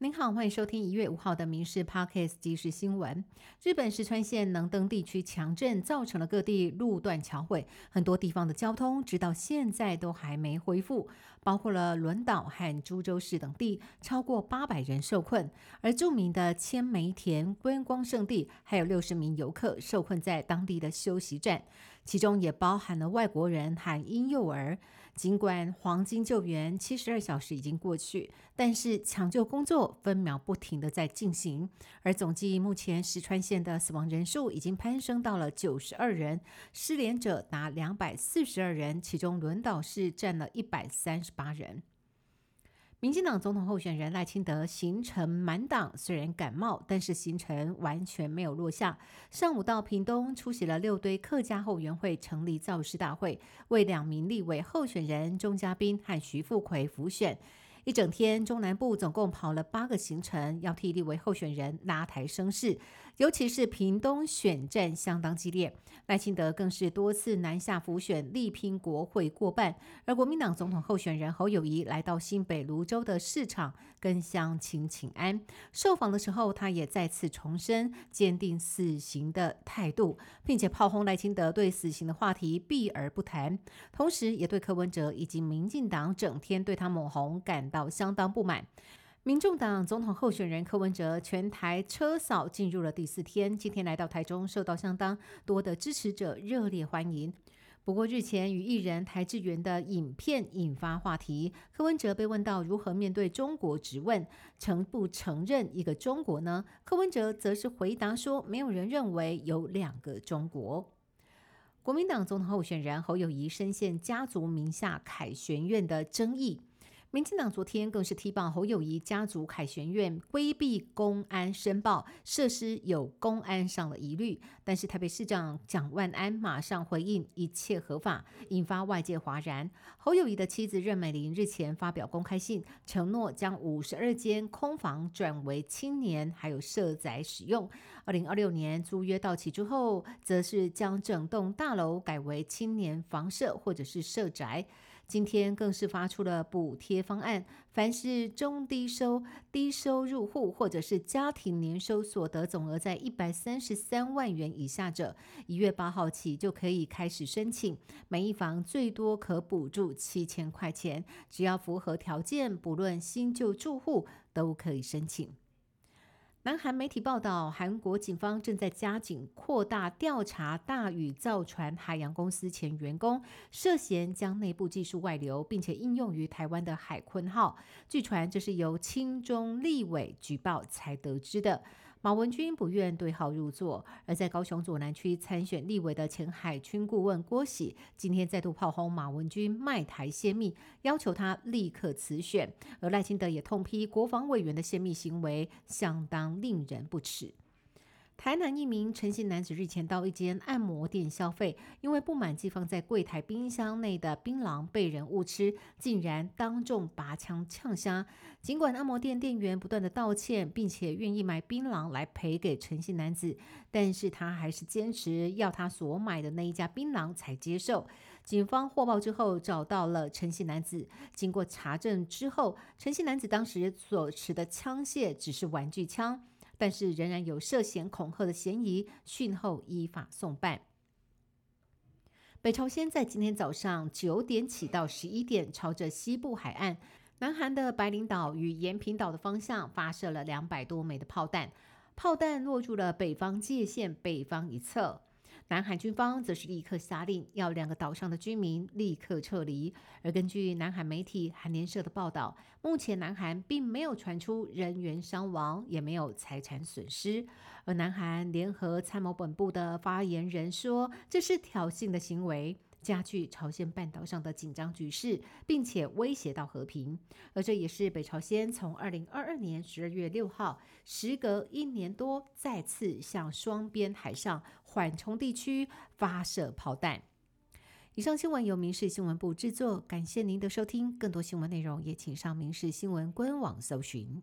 您好，欢迎收听一月五号的《民事 Podcast 即时新闻》。日本石川县能登地区强震，造成了各地路段桥毁，很多地方的交通直到现在都还没恢复，包括了轮岛和株洲市等地，超过八百人受困。而著名的千梅田观光胜地，还有六十名游客受困在当地的休息站，其中也包含了外国人和婴幼儿。尽管黄金救援七十二小时已经过去，但是抢救工作分秒不停的在进行。而总计目前石川县的死亡人数已经攀升到了九十二人，失联者达两百四十二人，其中轮岛市占了一百三十八人。民进党总统候选人赖清德行程满档，虽然感冒，但是行程完全没有落下。上午到屏东出席了六堆客家后援会成立造势大会，为两名立委候选人钟嘉宾和徐富奎辅选。一整天，中南部总共跑了八个行程，要替立委候选人拉抬声势。尤其是屏东选战相当激烈，赖清德更是多次南下辅选，力拼国会过半。而国民党总统候选人侯友谊来到新北泸州的市场跟乡亲请安，受访的时候，他也再次重申坚定死刑的态度，并且炮轰赖清德对死刑的话题避而不谈，同时也对柯文哲以及民进党整天对他抹红感到相当不满。民众党总统候选人柯文哲全台车扫进入了第四天，今天来到台中，受到相当多的支持者热烈欢迎。不过日前与艺人台志源的影片引发话题，柯文哲被问到如何面对中国质问，承不承认一个中国呢？柯文哲则是回答说，没有人认为有两个中国。国民党总统候选人侯友谊深陷家族名下凯旋院的争议。民进党昨天更是踢爆侯友谊家族凯旋院规避公安申报设施有公安上的疑虑，但是台北市长蒋万安马上回应一切合法，引发外界哗然。侯友谊的妻子任美玲日前发表公开信，承诺将五十二间空房转为青年还有社宅使用。二零二六年租约到期之后，则是将整栋大楼改为青年房舍或者是社宅。今天更是发出了补贴方案，凡是中低收、低收入户或者是家庭年收所得总额在一百三十三万元以下者，一月八号起就可以开始申请，每一房最多可补助七千块钱，只要符合条件，不论新旧住户都可以申请。南韩媒体报道，韩国警方正在加紧扩大调查大宇造船海洋公司前员工涉嫌将内部技术外流，并且应用于台湾的海鲲号。据传，这是由清中立委举报才得知的。马文君不愿对号入座，而在高雄左南区参选立委的前海军顾问郭喜，今天再度炮轰马文君卖台泄密，要求他立刻辞选。而赖清德也痛批国防委员的泄密行为相当令人不齿。台南一名陈姓男子日前到一间按摩店消费，因为不满寄放在柜台冰箱内的槟榔被人误吃，竟然当众拔枪呛杀。尽管按摩店店员不断的道歉，并且愿意买槟榔来赔给陈姓男子，但是他还是坚持要他所买的那一家槟榔才接受。警方获报之后找到了陈姓男子，经过查证之后，陈姓男子当时所持的枪械只是玩具枪。但是仍然有涉嫌恐吓的嫌疑，讯后依法送办。北朝鲜在今天早上九点起到十一点，朝着西部海岸、南韩的白领岛与延平岛的方向发射了两百多枚的炮弹，炮弹落入了北方界线北方一侧。南韩军方则是立刻下令，要两个岛上的居民立刻撤离。而根据南韩媒体韩联社的报道，目前南韩并没有传出人员伤亡，也没有财产损失。而南韩联合参谋本部的发言人说，这是挑衅的行为。加剧朝鲜半岛上的紧张局势，并且威胁到和平。而这也是北朝鲜从二零二二年十二月六号，时隔一年多，再次向双边海上缓冲地区发射炮弹。以上新闻由民事新闻部制作，感谢您的收听。更多新闻内容也请上民事新闻官网搜寻。